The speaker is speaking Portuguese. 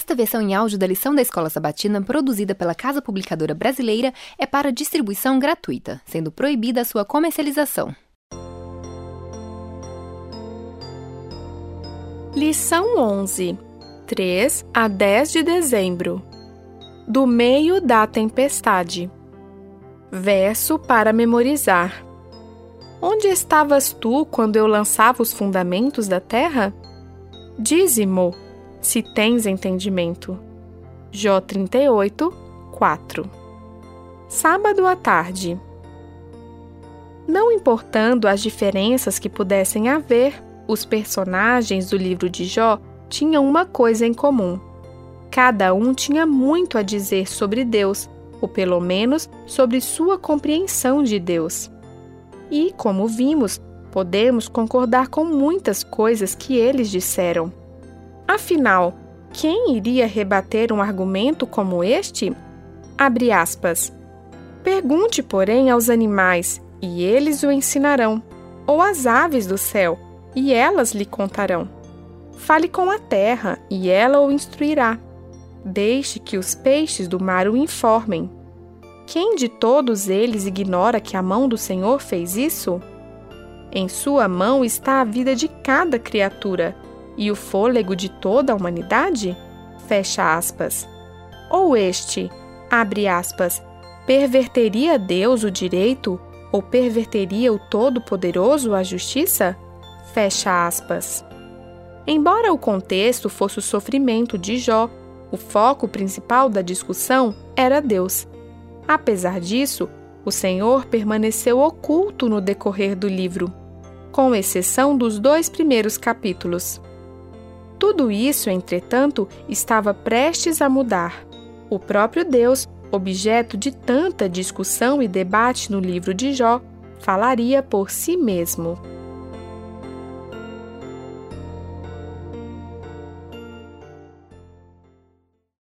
Esta versão em áudio da lição da Escola Sabatina, produzida pela Casa Publicadora Brasileira, é para distribuição gratuita, sendo proibida a sua comercialização. Lição 11 3 a 10 de dezembro Do meio da tempestade Verso para memorizar Onde estavas tu quando eu lançava os fundamentos da terra? Dízimo, se tens entendimento. Jó 38, 4 Sábado à tarde. Não importando as diferenças que pudessem haver, os personagens do livro de Jó tinham uma coisa em comum. Cada um tinha muito a dizer sobre Deus, ou pelo menos sobre sua compreensão de Deus. E, como vimos, podemos concordar com muitas coisas que eles disseram. Afinal, quem iria rebater um argumento como este? Abre aspas. Pergunte, porém, aos animais, e eles o ensinarão, ou às aves do céu, e elas lhe contarão. Fale com a terra, e ela o instruirá. Deixe que os peixes do mar o informem. Quem de todos eles ignora que a mão do Senhor fez isso? Em sua mão está a vida de cada criatura e o fôlego de toda a humanidade? Fecha aspas. Ou este, abre aspas, perverteria Deus o direito ou perverteria o Todo-Poderoso a justiça? Fecha aspas. Embora o contexto fosse o sofrimento de Jó, o foco principal da discussão era Deus. Apesar disso, o Senhor permaneceu oculto no decorrer do livro, com exceção dos dois primeiros capítulos. Tudo isso, entretanto, estava prestes a mudar. O próprio Deus, objeto de tanta discussão e debate no livro de Jó, falaria por si mesmo.